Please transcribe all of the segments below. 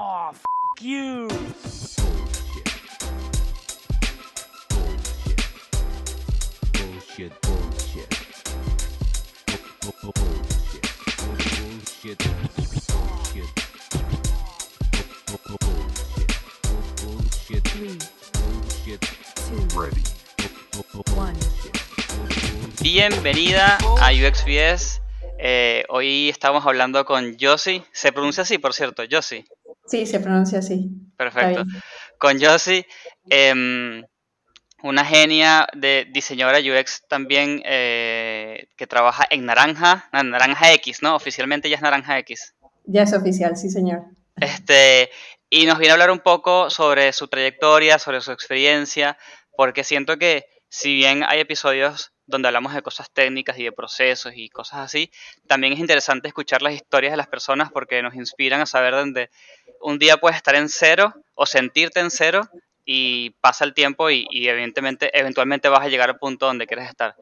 Oh, f you. Bullshit, bullshit. Bullshit. Bullshit. Bullshit. Bullshit. Bullshit. Ready. Bienvenida a UXBS. Eh, hoy estamos hablando con Josie. Se pronuncia así, por cierto, Josie. Sí, se pronuncia así. Perfecto. Con Josie, em, una genia de diseñadora UX también eh, que trabaja en Naranja, en Naranja X, ¿no? Oficialmente ya es Naranja X. Ya es oficial, sí, señor. Este, y nos viene a hablar un poco sobre su trayectoria, sobre su experiencia, porque siento que si bien hay episodios donde hablamos de cosas técnicas y de procesos y cosas así, también es interesante escuchar las historias de las personas porque nos inspiran a saber dónde un día puedes estar en cero o sentirte en cero y pasa el tiempo y, evidentemente, eventualmente vas a llegar al punto donde quieres estar.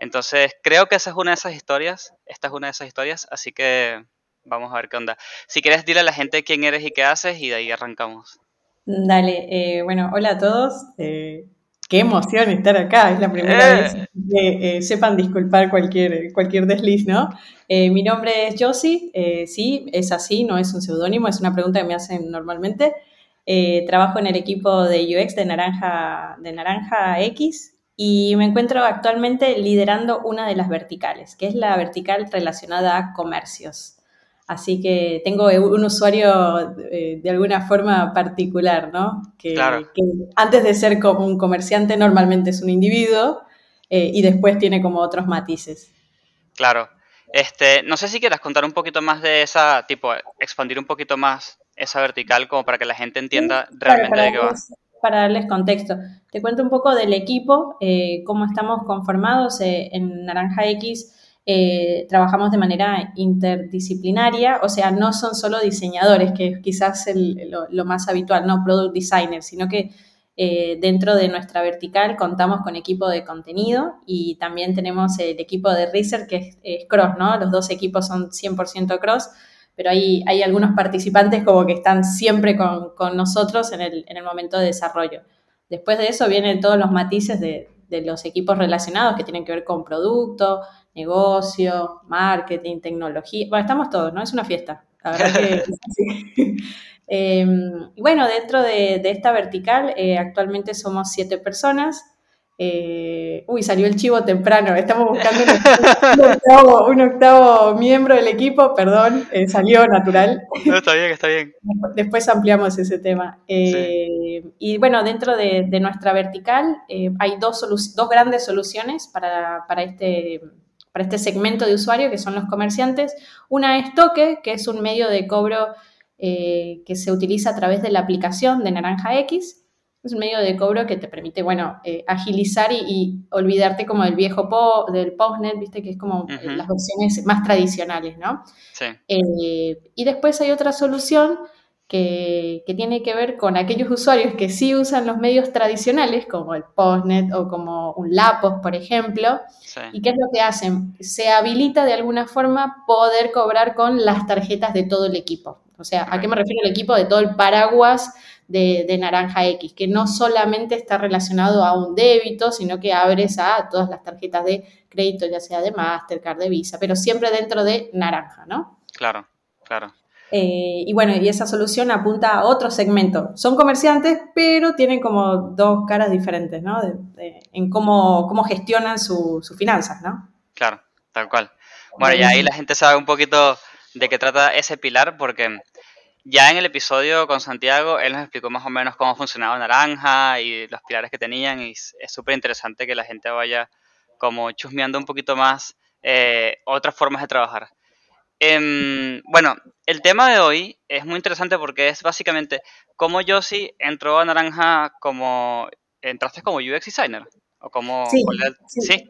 Entonces, creo que esa es una de esas historias, esta es una de esas historias, así que vamos a ver qué onda. Si quieres, dile a la gente quién eres y qué haces y de ahí arrancamos. Dale, eh, bueno, hola a todos. eh, qué emoción estar acá, es la primera Eh. vez que eh, sepan disculpar cualquier, cualquier desliz, ¿no? Eh, mi nombre es Josie, sí, es así, no es un seudónimo, es una pregunta que me hacen normalmente. Trabajo en el equipo de UX de Naranja, de Naranja X y me encuentro actualmente liderando una de las verticales, que es la vertical relacionada a comercios. Así que tengo un usuario eh, de alguna forma particular, ¿no? Que, Claro. que antes de ser como un comerciante normalmente es un individuo eh, y después tiene como otros matices. Claro. Este, no sé si quieras contar un poquito más de esa, tipo, expandir un poquito más esa vertical como para que la gente entienda realmente para, de qué va. para darles contexto. Te cuento un poco del equipo, eh, cómo estamos conformados. en Naranja X eh, trabajamos de manera interdisciplinaria, o sea, no son solo diseñadores, que es quizás lo más habitual, no product designers, sino que eh, dentro de nuestra vertical contamos con equipo de contenido y también tenemos el equipo de research que es, es cross, ¿no? Los dos equipos son 100% cross pero hay, hay algunos participantes como que están siempre con, con nosotros en el, en el momento de desarrollo. Después de eso vienen todos los matices de, de los equipos relacionados que tienen que ver con producto, negocio, marketing, tecnología. Bueno, estamos todos, ¿no? Es una fiesta. La verdad que sí. Eh, bueno, dentro de, de esta vertical eh, actualmente somos siete personas. Eh, uy, salió el chivo temprano. Estamos buscando un, octavo, un octavo miembro del equipo, perdón, eh, salió natural. No, está bien, está bien. Después ampliamos ese tema. Eh, Y bueno, dentro de, de nuestra vertical hay dos, dos grandes soluciones para, para este, para este segmento de usuario, que son los comerciantes. Una es Toque, que es un medio de cobro eh, que se utiliza a través de la aplicación de Naranja X. Es un medio de cobro que te permite, bueno, eh, agilizar y, y olvidarte como del viejo po, del postnet, viste, que es como eh, Ujú. las versiones más tradicionales, ¿no? Sí. Eh, y después hay otra solución que, que tiene que ver con aquellos usuarios que sí usan los medios tradicionales, como el Postnet o como un Lapos, por ejemplo. Sí. ¿Y qué es lo que hacen? Se habilita de alguna forma poder cobrar con las tarjetas de todo el equipo. O sea, ¿a qué me refiero el equipo? De todo el paraguas de, de Naranja X, que no solamente está relacionado a un débito, sino que abres a todas las tarjetas de crédito, ya sea de Mastercard, de Visa, pero siempre dentro de Naranja, ¿no? Claro, claro. Eh, y bueno, y esa solución apunta a otro segmento. Son comerciantes, pero tienen como dos caras diferentes, ¿no? De- de- en cómo, cómo gestionan su- sus finanzas, ¿no? Claro, tal cual. Bueno, y ahí la gente sabe un poquito de qué trata ese pilar, porque ya en el episodio con Santiago, él nos explicó más o menos cómo funcionaba Naranja y los pilares que tenían, y es es súper interesante que la gente vaya como chusmeando un poquito más eh, otras formas de trabajar. Em, bueno, el tema de hoy es muy interesante porque es básicamente cómo Josie entró a Naranja como... ¿Entraste como UX designer? ¿O como... Sí.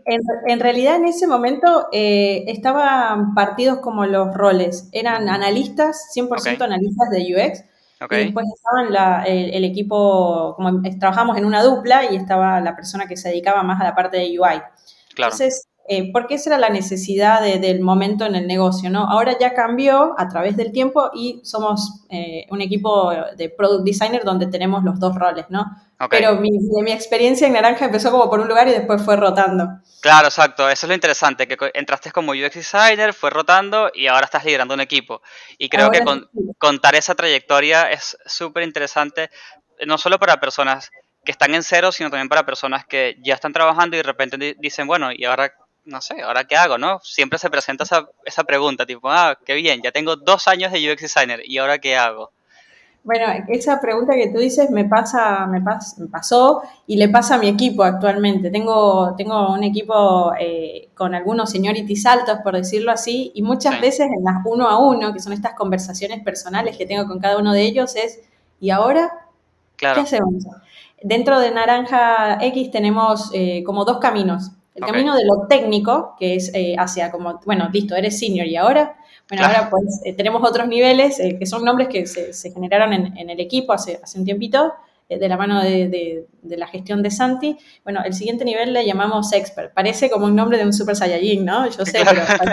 En, en realidad en ese momento eh, estaban partidos como los roles. Eran analistas, 100% Ok. analistas de UX. Ok. Y después estaban la- el, el equipo, como trabajamos en una dupla y estaba la persona que se dedicaba más a la parte de UI. Claro. Entonces, eh, porque esa era la necesidad de- del momento en el negocio, ¿no? Ahora ya cambió a través del tiempo y somos eh, un equipo de product designer donde tenemos los dos roles, ¿no? Pero mi, de mi experiencia en Naranja empezó como por un lugar y después fue rotando. Claro, exacto. Eso es lo interesante, que entraste como UX designer, fue rotando y ahora estás liderando un equipo. Y creo que con- contar esa trayectoria es súper interesante, eh, no solo para personas que están en cero, sino también para personas que ya están trabajando y de repente di- dicen, bueno, y ahora, no sé, ¿ahora qué hago? ¿no? Siempre se presenta esa, esa pregunta, tipo, ah, qué bien, ya tengo dos años de UX designer, ¿y ahora qué hago? Bueno, esa pregunta que tú dices me pasa, me, pas- me pasó y le pasa a mi equipo actualmente. Tengo, tengo un equipo eh, con algunos seniorities altos, por decirlo así, y muchas Sí. veces en las uno a uno, que son estas conversaciones personales que tengo con cada uno de ellos, es, ¿y ahora Claro, qué hacemos? Dentro de Naranja X tenemos eh, como dos caminos. El camino de lo técnico, que es eh, hacia como, bueno, listo, eres senior y ahora, bueno, Claro. ahora pues eh, tenemos otros niveles eh, que son nombres que se, se generaron en, en el equipo hace, hace un tiempito, de la mano de, de- de la gestión de Santi. Bueno, el siguiente nivel le llamamos expert. Parece como un nombre de un super saiyajin, ¿no? Yo sé, Claro. pero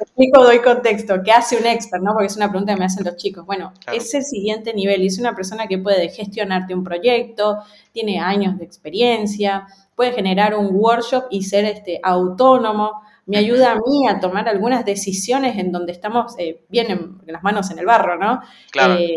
explico, doy contexto. ¿Qué hace un expert, no? Porque es una pregunta que me hacen los chicos. Bueno, Claro. es el siguiente nivel es una persona que puede gestionarte un proyecto, tiene años de experiencia, puede generar un workshop y ser este, autónomo. Me ayuda a mí a tomar algunas decisiones en donde estamos eh, bien en, las manos en el barro, ¿no? claro, Eh,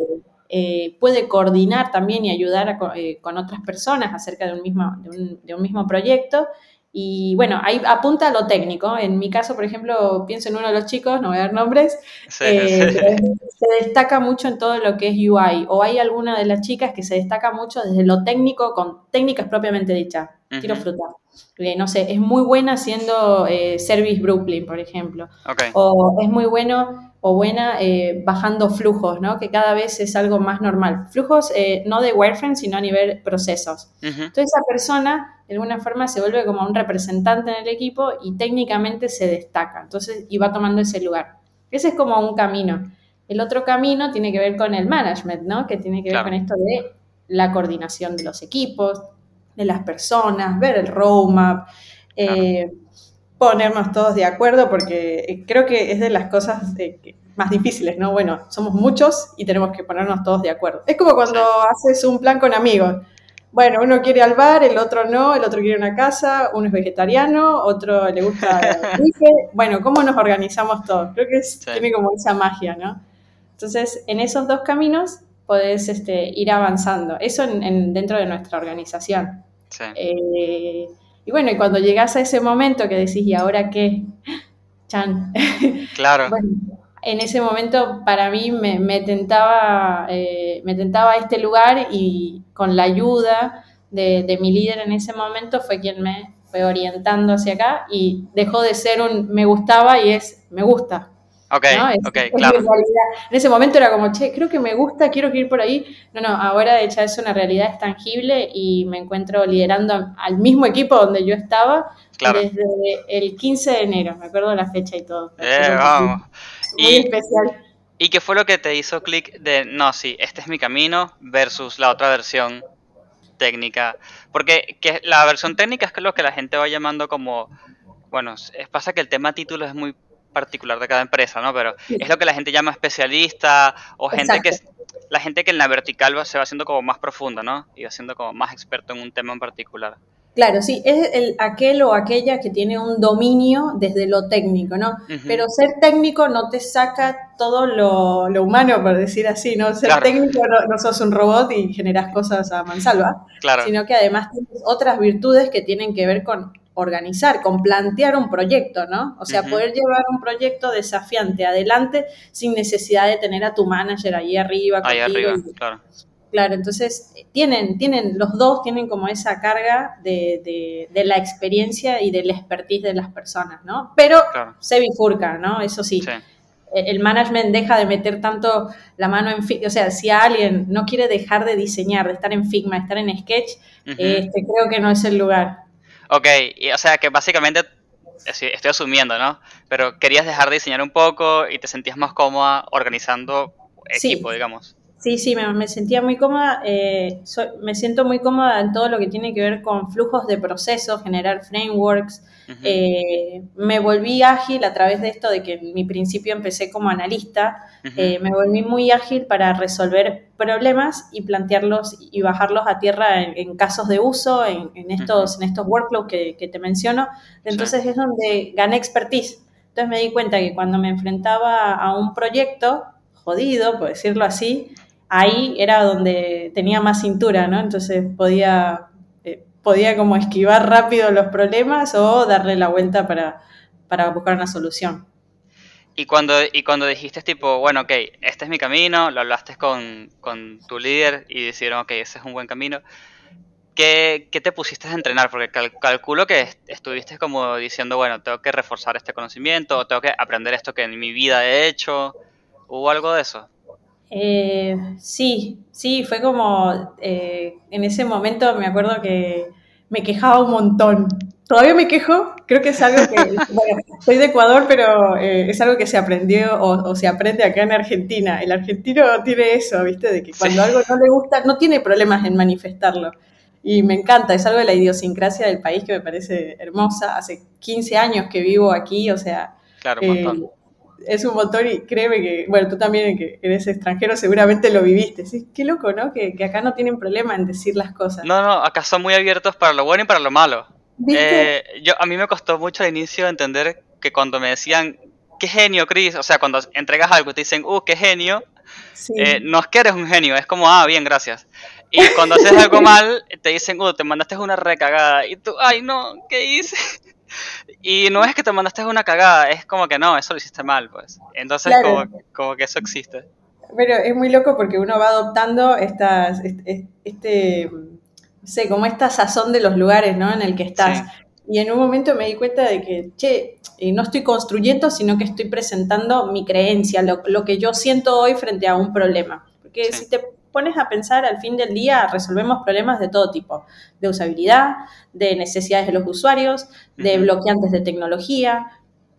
eh, puede coordinar también y ayudar a eh, con otras personas acerca de un, mismo, de, un, de un mismo proyecto. Y bueno, ahí apunta a lo técnico. En mi caso, por ejemplo, pienso en uno de los chicos, no voy a dar nombres, sí, eh, se destaca mucho en todo lo que es UI. O hay alguna de las chicas que se destaca mucho desde lo técnico con técnicas propiamente dichas. Tiro Ujú. fruta. Eh, no sé, es muy buena haciendo eh, Service Brooklyn, por ejemplo Ok, o es muy bueno o buena eh, bajando flujos, ¿no? Que cada vez es algo más normal. Flujos no de wireframe, sino a nivel procesos. Entonces esa persona de alguna forma se vuelve como un representante en el equipo y técnicamente se destaca. Entonces y va tomando ese lugar. Ese es como un camino. El otro camino tiene que ver con el management, ¿no? Que tiene que ver Claro. con esto de la coordinación de los equipos, de las personas, ver el roadmap, eh, ponernos todos de acuerdo, porque eh, creo que es de las cosas eh, más difíciles, ¿no? Bueno, somos muchos y tenemos que ponernos todos de acuerdo. Es como cuando haces un plan con amigos. Bueno, uno quiere al bar, el otro no, el otro quiere una casa, uno es vegetariano, otro le gusta el. Bueno, ¿cómo nos organizamos todos? Creo que es- Sí. tiene como esa magia, ¿no? Entonces, en esos dos caminos podés este, ir avanzando. Eso en- en- dentro de nuestra organización. Sí. Eh, y bueno, y cuando llegas a ese momento que decís, ¿y ahora qué? Chan. Claro, Bueno, en ese momento para mí me, me tentaba, eh, me tentaba este lugar y con la ayuda de, de mi líder en ese momento fue quien me fue orientando hacia acá y dejó de ser un me gustaba y es me gusta. Ok, ¿no? Es- ok, es claro. En ese momento era como, che, creo que me gusta, quiero ir por ahí. No, no, ahora de hecho es una realidad, es tangible y me encuentro liderando al mismo equipo donde yo estaba Claro. desde el 15 de enero, me acuerdo la fecha y todo. Eh, vamos. Muy Y, especial. ¿Y qué fue lo que te hizo clic de, no, sí, este es mi camino versus la otra versión técnica? Porque que la versión técnica es lo que la gente va llamando como, bueno, pasa que el tema título es muy particular de cada empresa, ¿no? Pero Sí. es lo que la gente llama especialista o gente que, Exacto. es- la gente que en la vertical va- se va haciendo como más profunda, ¿no? Y va siendo como más experto en un tema en particular. Claro, sí, es el, aquel o aquella que tiene un dominio desde lo técnico, ¿no? Pero ser técnico no te saca todo lo, lo humano, por decir así, ¿no? Ser Claro. técnico no, no sos un robot y generas cosas a mansalva, Claro, sino que además tienes otras virtudes que tienen que ver con organizar, con plantear un proyecto, ¿no? O sea, poder llevar un proyecto desafiante adelante sin necesidad de tener a tu manager ahí arriba. ahí arriba, y- claro. Claro, entonces tienen, tienen, los dos tienen como esa carga de, de- de la experiencia y del expertise de las personas, ¿no? Pero Claro. se bifurca, ¿no? Eso sí, Sí, eh, el management deja de meter tanto la mano en o sea, si alguien no quiere dejar de diseñar, de estar en Figma, de estar en Sketch, este, creo que no es el lugar. Ok, y, o sea que básicamente, eh, estoy asumiendo, ¿no? Pero querías dejar de diseñar un poco y te sentías más cómoda organizando Sí. equipo, digamos. Sí, sí, me, me sentía muy cómoda. eh, so- me siento muy cómoda en todo lo que tiene que ver con flujos de procesos, generar frameworks. Eh, me volví ágil a través de esto de que en mi principio empecé como analista. Eh, me volví muy ágil para resolver problemas y plantearlos y bajarlos a tierra en, en casos de uso, en, en estos, en estos workflows que, que te menciono. Entonces es donde gané expertise. Entonces me di cuenta que cuando me enfrentaba a un proyecto jodido, por decirlo así, ahí era donde tenía más cintura, ¿no? Entonces podía, eh, podía como esquivar rápido los problemas o darle la vuelta para, para buscar una solución. Y cuando, y cuando dijiste tipo, bueno, ok, este es mi camino, lo hablaste con, con tu líder y decidieron, ok, ese es un buen camino, ¿qué, qué te pusiste a entrenar? Porque cal- calculo que est- estuviste como diciendo, bueno, tengo que reforzar este conocimiento, tengo que aprender esto que en mi vida he hecho, ¿hubo algo de eso? Eh, sí, sí, fue como eh, en ese momento me acuerdo que me quejaba un montón. Todavía me quejo, creo que es algo que, bueno, soy de Ecuador, pero eh, es algo que se aprendió o, o se aprende acá en Argentina. El argentino tiene eso, ¿viste? De que cuando algo no le gusta, no tiene problemas en manifestarlo. Y me encanta, es algo de la idiosincrasia del país que me parece hermosa. Hace 15 años que vivo aquí, o sea, Claro, un eh, montón. Es un montón y créeme que, bueno, tú también que eres extranjero seguramente lo viviste. Sí, qué loco, ¿no? Que, que acá no tienen problema en decir las cosas. No, no, acá son muy abiertos para lo bueno y para lo malo. Eh, yo, a mí me costó mucho al inicio entender que cuando me decían, qué genio, Chris, o sea, cuando entregas algo y te dicen, uh, qué genio, sí. eh, no es que eres un genio, es como, ah, bien, gracias. Y cuando haces algo mal, te dicen, uh, te mandaste una recagada. Y tú, ay, no, ¿qué hice? Y no es que te mandaste una cagada, es como que no, eso lo hiciste mal, pues. Entonces, Claro. como, como que eso existe. Pero es muy loco porque uno va adoptando estas, este, este, no sé, como esta sazón de los lugares, ¿no? En el que estás. Sí. Y en un momento me di cuenta de que, che, eh, no estoy construyendo, sino que estoy presentando mi creencia, lo, lo que yo siento hoy frente a un problema. Porque Sí. si te pones a pensar al fin del día, resolvemos problemas de todo tipo, de usabilidad, de necesidades de los usuarios, de bloqueantes de tecnología,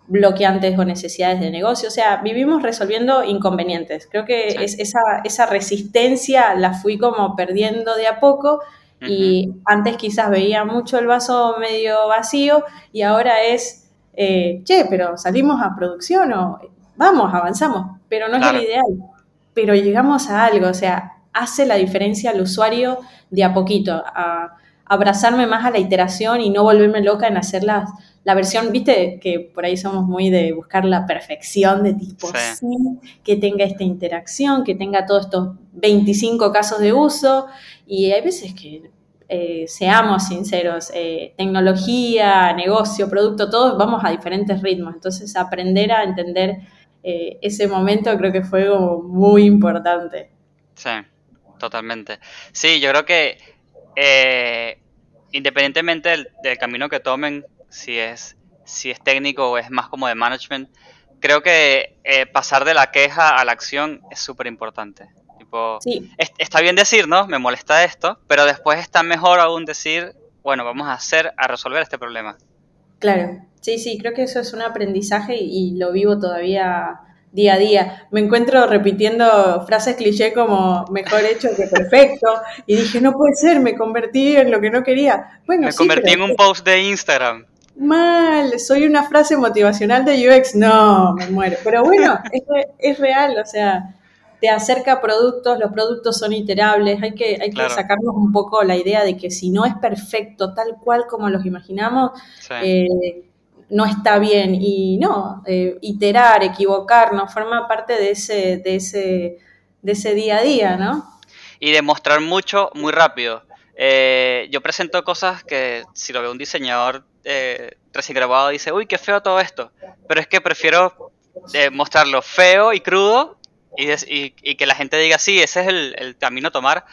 bloqueantes o necesidades de negocio. O sea, vivimos resolviendo inconvenientes. Creo que Sí. es esa, esa resistencia la fui como perdiendo de a poco y antes quizás veía mucho el vaso medio vacío y ahora es, eh, che, pero salimos a producción o vamos, avanzamos, pero no Claro. es el ideal. Pero llegamos a algo, o sea, hace la diferencia al usuario de a poquito, a abrazarme más a la iteración y no volverme loca en hacer las, la versión, viste, que por ahí somos muy de buscar la perfección de tipo, Sí. sí, que tenga esta interacción, que tenga todos estos 25 casos de uso, y hay veces que, eh, seamos sinceros, eh, tecnología, negocio, producto, todos vamos a diferentes ritmos, entonces aprender a entender eh, ese momento creo que fue muy importante. Sí, totalmente. Sí, yo creo que eh, independientemente del, del camino que tomen, si es, si es técnico o es más como de management, creo que eh, pasar de la queja a la acción es súper importante. Sí, es- está bien decir, ¿no? Me molesta esto, pero después está mejor aún decir, bueno, vamos a hacer, a resolver este problema. Claro, sí, sí, creo que eso es un aprendizaje y, y lo vivo todavía día a día. Me encuentro repitiendo frases cliché como mejor hecho que perfecto y dije, no puede ser, me convertí en lo que no quería. Bueno, Me sí, convertí en un post de Instagram. mal, soy una frase motivacional de UX, no, me muero. Pero bueno, es, es real, o sea, te acerca a productos, los productos son iterables, hay que, hay Claro. que sacarnos un poco la idea de que si no es perfecto tal cual como los imaginamos, Sí. eh, no está bien. Y no, eh, iterar, equivocarnos, forma parte de ese, de ese, de ese día a día, ¿no? y demostrar mucho muy rápido. Eh, yo presento cosas que si lo ve un diseñador eh, recién grabado dice, uy, qué feo todo esto. Pero es que prefiero eh, mostrarlo feo y crudo y, que la gente diga, sí, ese es el, el camino a tomar,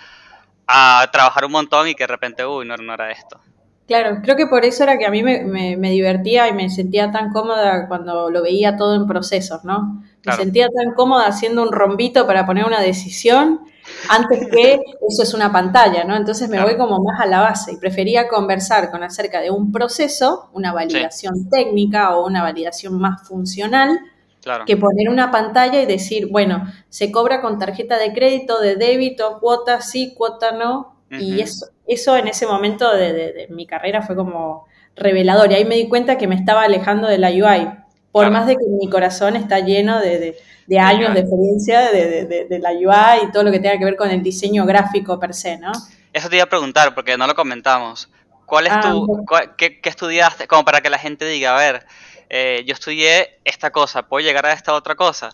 a trabajar un montón y que de repente, uy, no, no era esto. Claro, creo que por eso era que a mí me, me- me divertía y me sentía tan cómoda cuando lo veía todo en procesos, ¿no? Me sentía tan cómoda haciendo un rombito para poner una decisión antes que eso es una pantalla, ¿no? Entonces me Claro. voy como más a la base y prefería conversar con acerca de un proceso, una validación técnica o una validación más funcional, Claro. que poner una pantalla y decir, bueno, se cobra con tarjeta de crédito, de débito, cuota sí, cuota no. Y eso, eso en ese momento de, de- de mi carrera fue como revelador. Y ahí me di cuenta que me estaba alejando de la UI. Por Claro. más de que mi corazón está lleno de, de- de años de experiencia de, la UI y todo lo que tenga que ver con el diseño gráfico per se, ¿no? Eso te iba a preguntar porque no lo comentamos. ¿Cuál es Ah, tu, cuál- qué, qué estudiaste? Como para que la gente diga, a ver, eh, yo estudié esta cosa, ¿puedo llegar a esta otra cosa?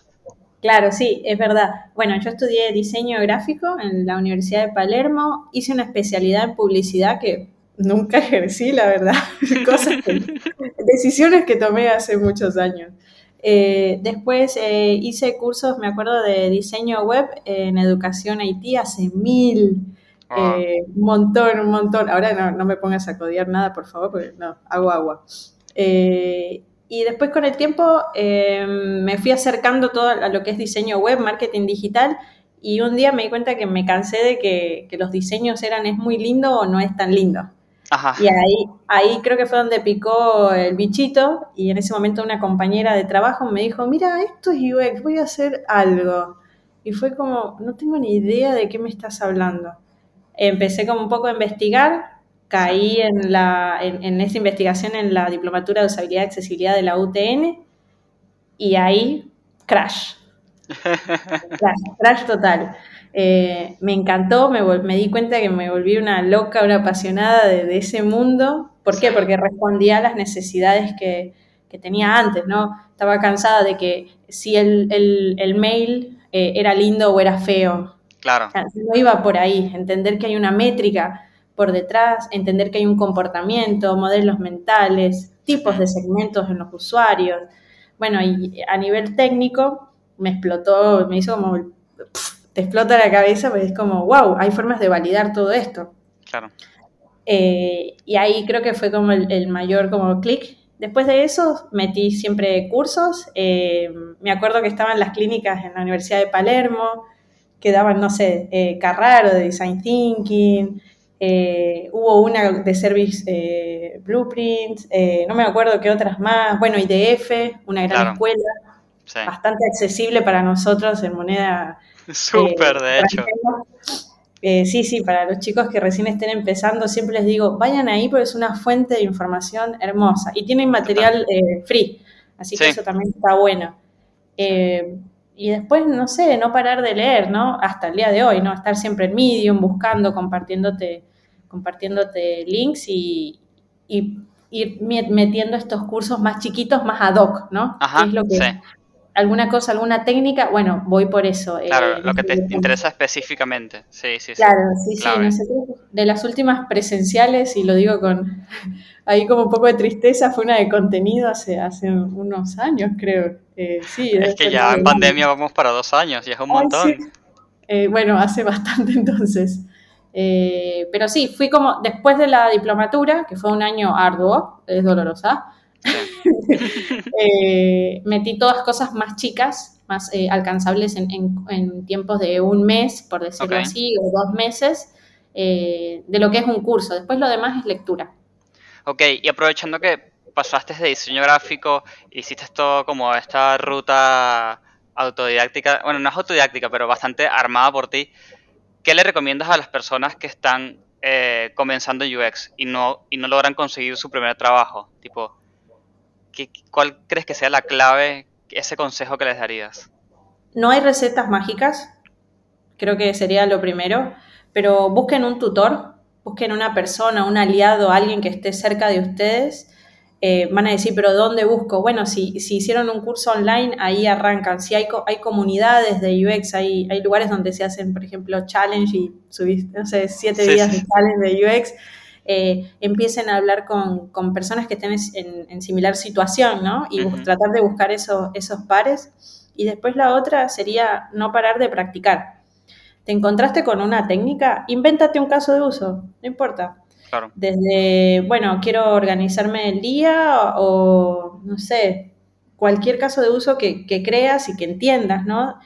Claro, sí, es verdad. Bueno, yo estudié diseño gráfico en la Universidad de Palermo, hice una especialidad en publicidad que nunca ejercí, la verdad. Cosas que- decisiones que tomé hace muchos años. Eh, después eh, hice cursos, me acuerdo, de diseño web en educación Haití hace mil. Ah. Eh, un montón, un montón. Ahora no, no me pongas a codiar nada, por favor, porque no, hago agua. Y después con el tiempo eh, me fui acercando todo a lo que es diseño web, marketing digital, y un día me di cuenta que me cansé de que, que los diseños eran es muy lindo o no es tan lindo. Ajá. Y ahí, ahí creo que fue donde picó el bichito y en ese momento una compañera de trabajo me dijo, mira, esto es UX, voy a hacer algo. Y fue como, no tengo ni idea de qué me estás hablando. Empecé como un poco a investigar, caí en, la, en, en esa investigación en la diplomatura de usabilidad y accesibilidad de la UTN y ahí, crash. Crash, crash total. Eh, me encantó, me, me di cuenta que me volví una loca, una apasionada de, de ese mundo. ¿Por qué? Porque respondía a las necesidades que, que tenía antes, ¿no? Estaba cansada de que si el, el- el mail eh, era lindo o era feo. Claro. O sea, no iba por ahí. Entender que hay una métrica por detrás, entender que hay un comportamiento, modelos mentales, tipos de segmentos en los usuarios. Bueno, y a nivel técnico me explotó, me hizo como, te explota la cabeza, porque es como, wow, hay formas de validar todo esto. Claro. Eh, y ahí creo que fue como el, el mayor como clic. Después de eso metí siempre cursos. Eh, me acuerdo que estaban las clínicas en la Universidad de Palermo, que daban, no sé, eh, Carraro de Design Thinking. Eh, hubo una de Service eh, Blueprints, eh, no me acuerdo qué otras más. Bueno, IDF, una gran Claro. escuela, Sí. bastante accesible para nosotros en moneda Súper, de hecho. eh, sí, sí, para los chicos que recién estén empezando, siempre les digo, vayan ahí porque es una fuente de información hermosa y tienen material eh, free, así que Sí. eso también está bueno. Y después, no sé, no parar de leer, ¿no? Hasta el día de hoy, ¿no? Estar siempre en Medium, buscando, compartiéndote, compartiéndote links y, y ir me- metiendo estos cursos más chiquitos, más ad hoc, ¿no? Ajá, ¿Qué es lo que, sí. alguna cosa, alguna técnica, bueno, voy por eso. eh, Claro, lo que te interesa específicamente. Sí, sí, sí. Claro, sí, sí. Clave. Nosotros, de las últimas presenciales, y lo digo con ahí como un poco de tristeza, fue una de contenido hace, hace unos años, creo. Eh, sí, Es que ya en de- pandemia vamos para dos años y es un Ay, montón. sí. Eh, bueno, hace bastante entonces. Eh, pero sí, fui como después de la diplomatura, que fue un año arduo, es dolorosa, metí todas cosas más chicas, más alcanzables en, en- en tiempos de un mes, por decirlo así, o dos meses, de lo que es un curso. Después lo demás es lectura. Ok, y aprovechando que pasaste de diseño gráfico, hiciste todo como esta ruta autodidáctica, bueno, no es autodidáctica, pero bastante armada por ti, ¿qué le recomiendas a las personas que están eh, comenzando en UX y no, y no logran conseguir su primer trabajo? Tipo, ¿qué- ¿cuál crees que sea la clave, ese consejo que les darías? No hay recetas mágicas, creo que sería lo primero, pero busquen un tutor, busquen una persona, un aliado, alguien que esté cerca de ustedes. Eh, van a decir, pero ¿dónde busco? Bueno, si, si hicieron un curso online, ahí arrancan. Si hay, hay comunidades de UX, hay, hay lugares donde se hacen, por ejemplo, challenge y subís, no sé, siete Sí, días sí. de challenge de UX. eh, empiecen a hablar con, con personas que estén en, en similar situación, ¿no? Y tratar de buscar esos, esos pares. Y después la otra sería no parar de practicar. ¿Te encontraste con una técnica? Invéntate un caso de uso, no importa. Claro, Desde, bueno, quiero organizarme el día o, no sé, cualquier caso de uso que, que creas y que entiendas, ¿no?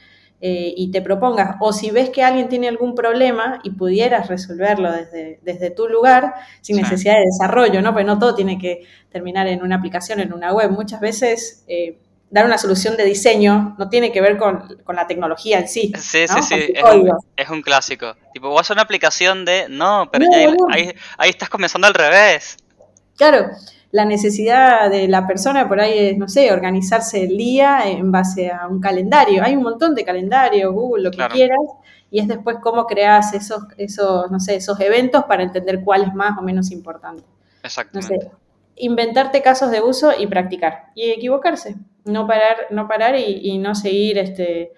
Eh, y te propongas. O si ves que alguien tiene algún problema y pudieras resolverlo desde, desde tu lugar, sin Sí. necesidad de desarrollo, ¿no? Porque no todo tiene que terminar en una aplicación, en una web. Muchas veces eh, dar una solución de diseño no tiene que ver con, con la tecnología en sí. Sí, ¿no? sí, sí, es un, código. es un clásico. Tipo, vos hacer una aplicación de, no, pero No, ahí, ahí, ahí estás comenzando al revés. Claro, la necesidad de la persona por ahí es, no sé, organizarse el día en base a un calendario. Hay un montón de calendarios, Google, lo que Claro. quieras, y es después cómo creas esos, esos, no sé, esos eventos para entender cuál es más o menos importante. No Exactamente. sé, inventarte casos de uso y practicar. Y equivocarse. No parar, no parar y, y no seguir este.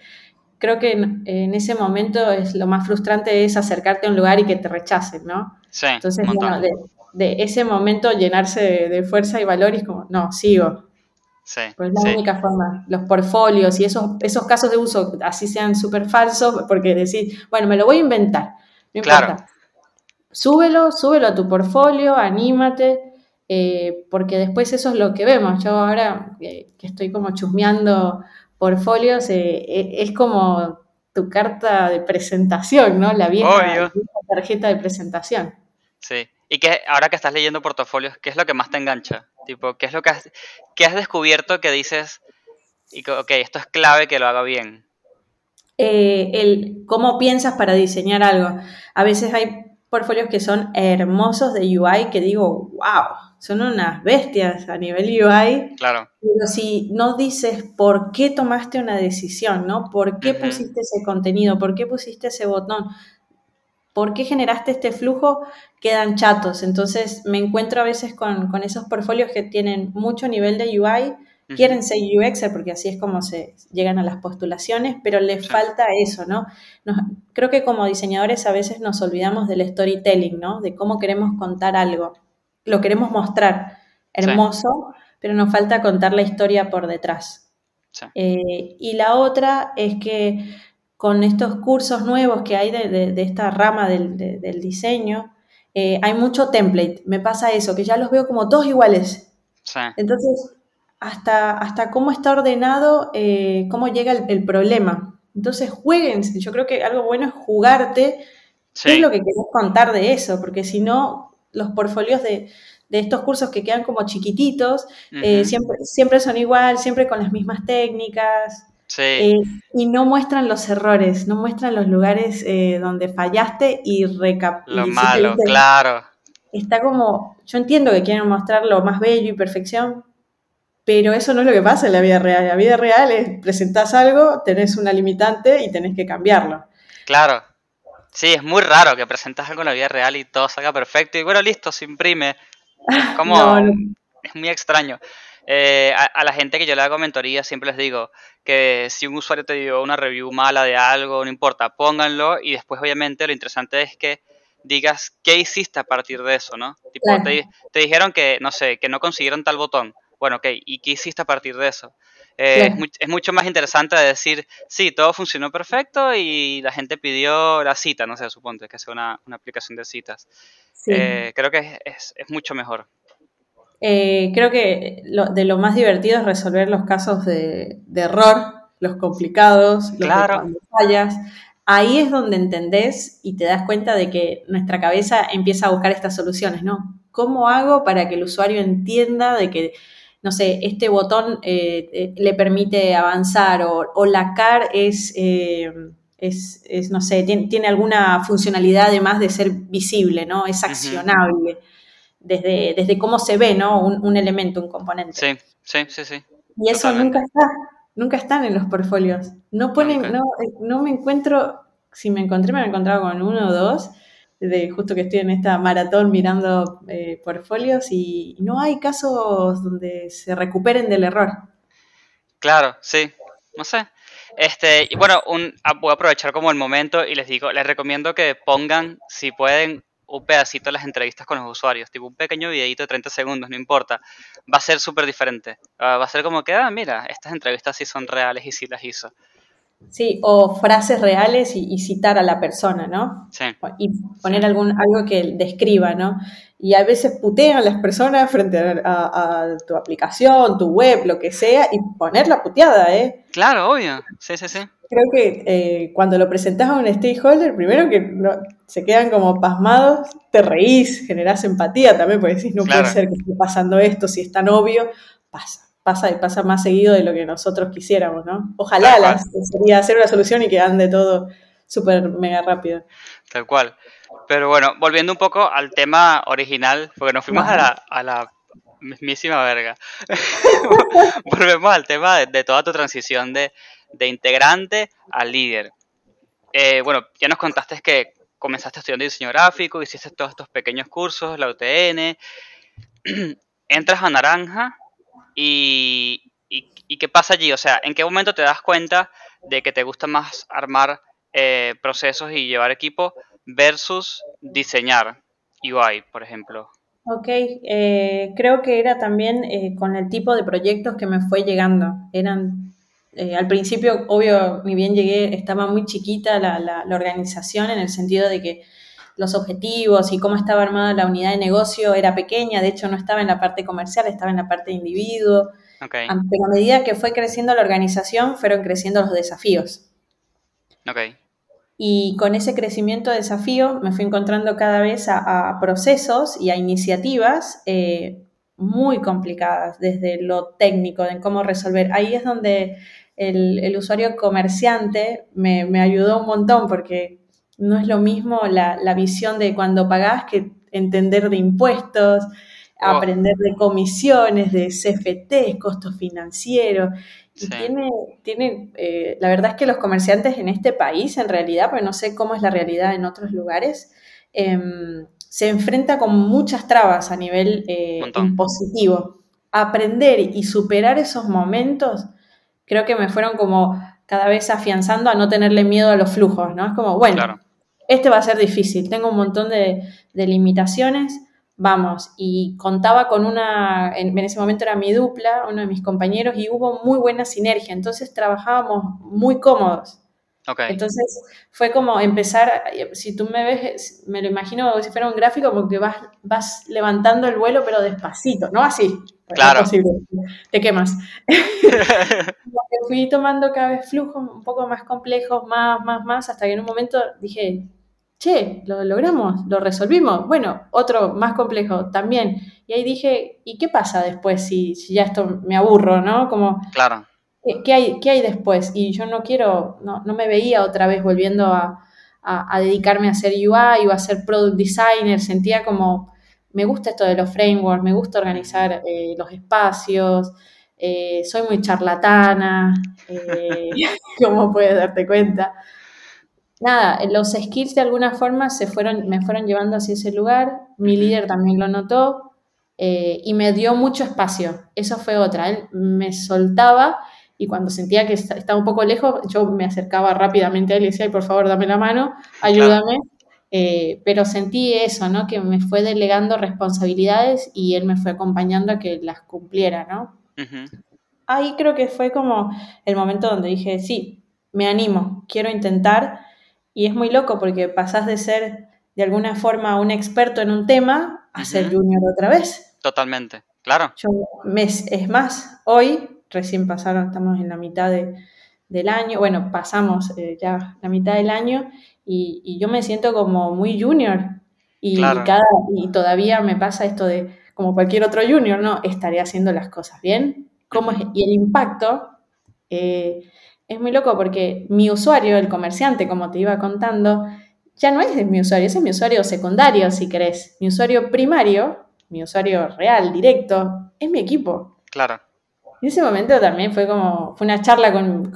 Creo que en, en ese momento es lo más frustrante es acercarte a un lugar y que te rechacen, ¿no? Sí, Entonces, bueno, de, de ese momento llenarse de, de fuerza y valor y es como, no, sigo. Sí, Pues es la sí. única forma. Los portfolios y esos, esos casos de uso, así sean súper falsos, porque decís, bueno, me lo voy a inventar. No Claro. importa. Súbelo, súbelo a tu portfolio, anímate, eh, porque después eso es lo que vemos. Yo ahora eh, que estoy como chusmeando portfolios, eh, es como tu carta de presentación, ¿no? La vieja, Obvio. la vieja tarjeta de presentación. Sí. Y que ahora que estás leyendo portafolios, ¿qué es lo que más te engancha? Tipo, ¿qué es lo que has, descubierto que dices, y que, ok, esto es clave que lo haga bien? eh, el cómo piensas para diseñar algo. A veces hay portfolios que son hermosos de UI que digo, wow, son unas bestias a nivel UI, Claro, pero si no dices por qué tomaste una decisión, ¿no? ¿Por qué pusiste ese contenido? ¿Por qué pusiste ese botón? ¿Por qué generaste este flujo? Quedan chatos. Entonces me encuentro a veces con, con esos portfolios que tienen mucho nivel de UI. Quieren ser UXer porque así es como se llegan a las postulaciones, pero les falta eso, ¿no? Nos- creo que como diseñadores a veces nos olvidamos del storytelling, ¿no? De cómo queremos contar algo. Lo queremos mostrar hermoso, pero nos falta contar la historia por detrás. Sí. Eh, y la otra es que con estos cursos nuevos que hay de, de- de esta rama del, de- del diseño, eh, hay mucho template. Me pasa eso, que ya los veo como todos iguales. sí, Entonces, hasta, hasta cómo está ordenado, eh, cómo llega el, el problema. Entonces, jueguen. Yo creo que algo bueno es jugarte. Qué es sí, lo que querés contar de eso, porque si no, los portfolios de, de estos cursos que quedan como chiquititos, eh, siempre, siempre son igual, siempre con las mismas técnicas, sí, eh, y no muestran los errores, no muestran los lugares eh, donde fallaste y recap lo y malo, claro, Está como, yo entiendo que quieren mostrar lo más bello y perfección, pero eso no es lo que pasa en la vida real. La vida real es presentás algo, tenés una limitante y tenés que cambiarlo. claro. Sí, es muy raro que presentas algo en la vida real y todo salga perfecto y bueno, listo, se imprime. Es como, No, no. es muy extraño. Eh, a, a la gente que yo le hago mentoría siempre les digo que si un usuario te dio una review mala de algo, no importa, pónganlo y después obviamente lo interesante es que digas qué hiciste a partir de eso, ¿no? Tipo, Claro. te, te dijeron que, no sé, que no consiguieron tal botón. Bueno, ok, ¿y qué hiciste a partir de eso? Eh, es, much- es mucho más interesante de decir, sí, todo funcionó perfecto y la gente pidió la cita, no sé, suponte que sea una, una aplicación de citas. Sí. Eh, creo que es, es- es mucho mejor. Eh, creo que lo- de lo más divertido es resolver los casos de, de error, los complicados, los Claro. fallas. Ahí es donde entendés y te das cuenta de que nuestra cabeza empieza a buscar estas soluciones, ¿no? ¿Cómo hago para que el usuario entienda de que, no sé, este botón eh, eh, le permite avanzar o, o la CAR es, eh, es, es, no sé, tiene, tiene alguna funcionalidad además de ser visible, ¿no? Es accionable desde, desde cómo se ve, ¿no? Un, un elemento, un componente. Sí, sí, sí, sí. y eso totalmente. nunca está, nunca están en los portfolios. No ponen, no, eh, no me encuentro, si me encontré, me he encontrado con uno o dos, de justo que estoy en esta maratón mirando eh, portfolios y no hay casos donde se recuperen del error. Claro, sí, no sé. Este, y bueno, un, voy a aprovechar como el momento y les digo, les recomiendo que pongan, si pueden, un pedacito de las entrevistas con los usuarios, tipo un pequeño videito de 30 segundos, no importa. Va a ser súper diferente. Ah, va a ser como que, ah, mira, estas entrevistas sí son reales y sí las hizo. Sí, o frases reales y, y citar a la persona, ¿no? Sí, y poner algún, algo que describa, ¿no? Y a veces putean a las personas frente a, a- a tu aplicación, tu web, lo que sea, y poner la puteada, ¿eh? claro, obvio. Sí, sí, sí. Creo que eh, cuando lo presentás a un stakeholder, primero que no- se quedan como pasmados, te reís, generás empatía también, porque decís, no Claro. puede ser que esté pasando esto, si es tan obvio, pasa. Pasa y pasa más seguido de lo que nosotros quisiéramos, ¿no? Ojalá las, sería hacer una solución y que ande todo súper mega rápido. Tal cual. Pero bueno, volviendo un poco al tema original, porque nos fuimos a la, a la mismísima verga. Volvemos al tema de, toda tu transición de, de integrante a líder. Eh, bueno, ya nos contaste que comenzaste estudiando diseño gráfico, hiciste todos estos pequeños cursos, la UTN, entras a Naranja y, qué pasa allí, o sea, ¿en qué momento te das cuenta de que te gusta más armar eh, procesos y llevar equipo versus diseñar UI, por ejemplo? Ok, eh, creo que era también eh, con el tipo de proyectos que me fue llegando. Eran, al principio, obvio, ni bien llegué, estaba muy chiquita la, la, organización en el sentido de que los objetivos y cómo estaba armada la unidad de negocio era pequeña, de hecho no estaba en la parte comercial, estaba en la parte de individuo. Okay. Pero a medida que fue creciendo la organización, fueron creciendo los desafíos. Okay. Y con ese crecimiento desafío me fui encontrando cada vez a, procesos y a iniciativas eh, muy complicadas desde lo técnico, de cómo resolver. Ahí es donde el, usuario comerciante me, ayudó un montón porque no es lo mismo la, visión de cuando pagás que entender de impuestos, aprender de comisiones, de CFT, costos financieros. Y tiene, tiene eh, la verdad es que los comerciantes en este país, en realidad, porque no sé cómo es la realidad en otros lugares, em, se enfrenta con muchas trabas a nivel eh, impositivo. Aprender y superar esos momentos, creo que me fueron como cada vez afianzando a no tenerle miedo a los flujos, ¿no? Es como, bueno, este va a ser difícil, tengo un montón de, de limitaciones, vamos, y contaba con una, en, ese momento era mi dupla, uno de mis compañeros, y hubo muy buena sinergia, entonces trabajábamos muy cómodos. Entonces fue como empezar, si tú me ves, me lo imagino como si fuera un gráfico, porque vas, vas levantando el vuelo, pero despacito, ¿no? Así. Claro. te quemas. fui tomando cada vez flujos un poco más complejos, más, más, más, hasta que en un momento dije, che, lo logramos, lo resolvimos. Bueno, otro más complejo también. Y ahí dije, ¿y qué pasa después si, ya esto me aburro, no? Como, claro. ¿qué, hay, ¿Qué hay después? Y yo no quiero, no, no me veía otra vez volviendo a, dedicarme a hacer UI o a ser product designer. Sentía como, me gusta esto de los frameworks, me gusta organizar eh, los espacios. Eh, soy muy charlatana, eh, como puedes darte cuenta nada, los skills de alguna forma se fueron, me fueron llevando hacia ese lugar, mi líder también lo notó eh, y me dio mucho espacio, eso fue otra, él me soltaba y cuando sentía que estaba un poco lejos, yo me acercaba rápidamente a él y decía, por favor, dame la mano, ayúdame. Eh, pero sentí eso, ¿no? Que me fue delegando responsabilidades y él me fue acompañando a que las cumpliera, ¿no? Ahí creo que fue como el momento donde dije, sí, me animo, quiero intentar y es muy loco porque pasás de ser de alguna forma un experto en un tema a ser junior otra vez. Totalmente, claro. Yo, es más, hoy recién pasaron, estamos en la mitad del año, bueno, pasamos eh, ya la mitad del año y, yo me siento como muy junior y, cada, y todavía me pasa esto de, como cualquier otro junior, ¿no? Estaré haciendo las cosas bien. ¿Cómo es? Y el impacto eh, es muy loco porque mi usuario, el comerciante, como te iba contando, ya no es mi usuario, ese es mi usuario secundario, si querés. Mi usuario primario, mi usuario real, directo, es mi equipo. Claro. En ese momento también fue como, fue una charla con,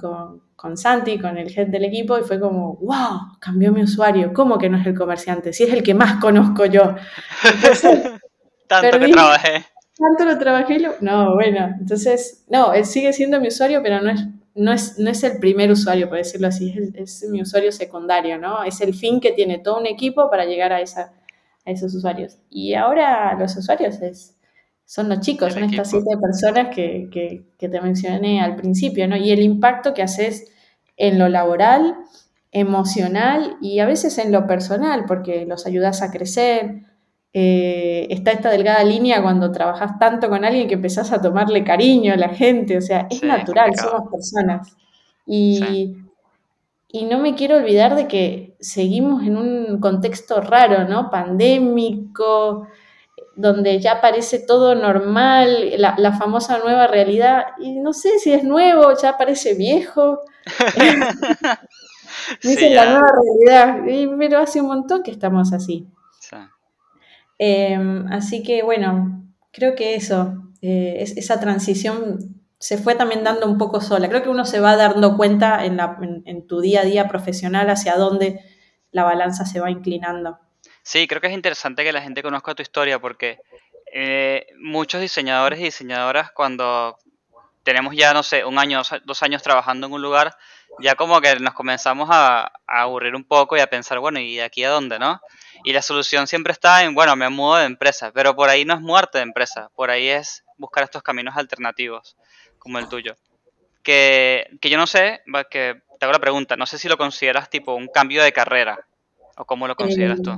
con, Santi, con el head del equipo, y fue como, wow, cambió mi usuario. ¿Cómo que no es el comerciante? Si es el que más conozco yo. Tanto que trabajé. Tanto lo trabajé. No, bueno, entonces, no, él sigue siendo mi usuario, pero no es no es, no es el primer usuario, por decirlo así, es, mi usuario secundario, ¿no? Es el fin que tiene todo un equipo para llegar a, esa, a esos usuarios. Y ahora los usuarios es, son los chicos, son estas siete personas que, que, te mencioné al principio, ¿no? Y el impacto que haces en lo laboral, emocional y a veces en lo personal, porque los ayudas a crecer, eh, está esta delgada línea cuando trabajas tanto con alguien que empezás a tomarle cariño a la gente, o sea, es natural, somos personas. Y, y no me quiero olvidar de que seguimos en un contexto raro, ¿no? Pandémico, donde ya parece todo normal, la, la famosa nueva realidad, y no sé si es nuevo, ya parece viejo. Sí, la ya. nueva realidad, pero hace un montón que estamos así. Eh, así que bueno, creo que eso, eh, es- esa transición se fue también dando un poco sola. Creo que uno se va dando cuenta en, la- en- tu día a día profesional hacia dónde la balanza se va inclinando. Sí, creo que es interesante que la gente conozca tu historia porque eh, muchos diseñadores y diseñadoras cuando tenemos ya, no sé, un año, dos años trabajando en un lugar, ya como que nos comenzamos a aburrir un poco y a pensar, bueno, ¿y de aquí a dónde, no? Y la solución siempre está en, bueno, me mudo de empresa, pero por ahí no es muerte de empresa, por ahí es buscar estos caminos alternativos, como el tuyo. Que, que yo no sé, que te hago la pregunta, no sé si lo consideras tipo un cambio de carrera, o cómo lo consideras tú.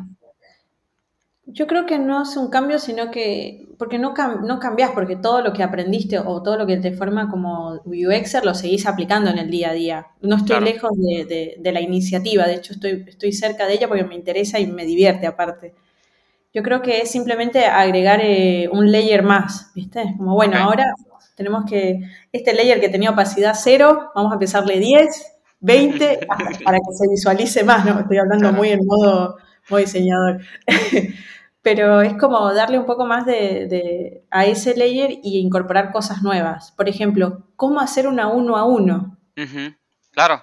Yo creo que no es un cambio, sino que, porque no, no cambias, porque todo lo que aprendiste o todo lo que te forma como UXer lo seguís aplicando en el día a día. No estoy Claro. lejos de, de- de la iniciativa, de hecho estoy, estoy cerca de ella porque me interesa y me divierte aparte. Yo creo que es simplemente agregar eh, un layer más, ¿viste? Como, bueno, ahora tenemos que, este layer que tenía opacidad cero, vamos a empezarle 10, 20, hasta- para que se visualice más, ¿no? Estoy hablando Claro. muy en modo, modo diseñador. Pero es como darle un poco más de, de- a ese layer y incorporar cosas nuevas. Por ejemplo, ¿cómo hacer una uno a uno? Claro,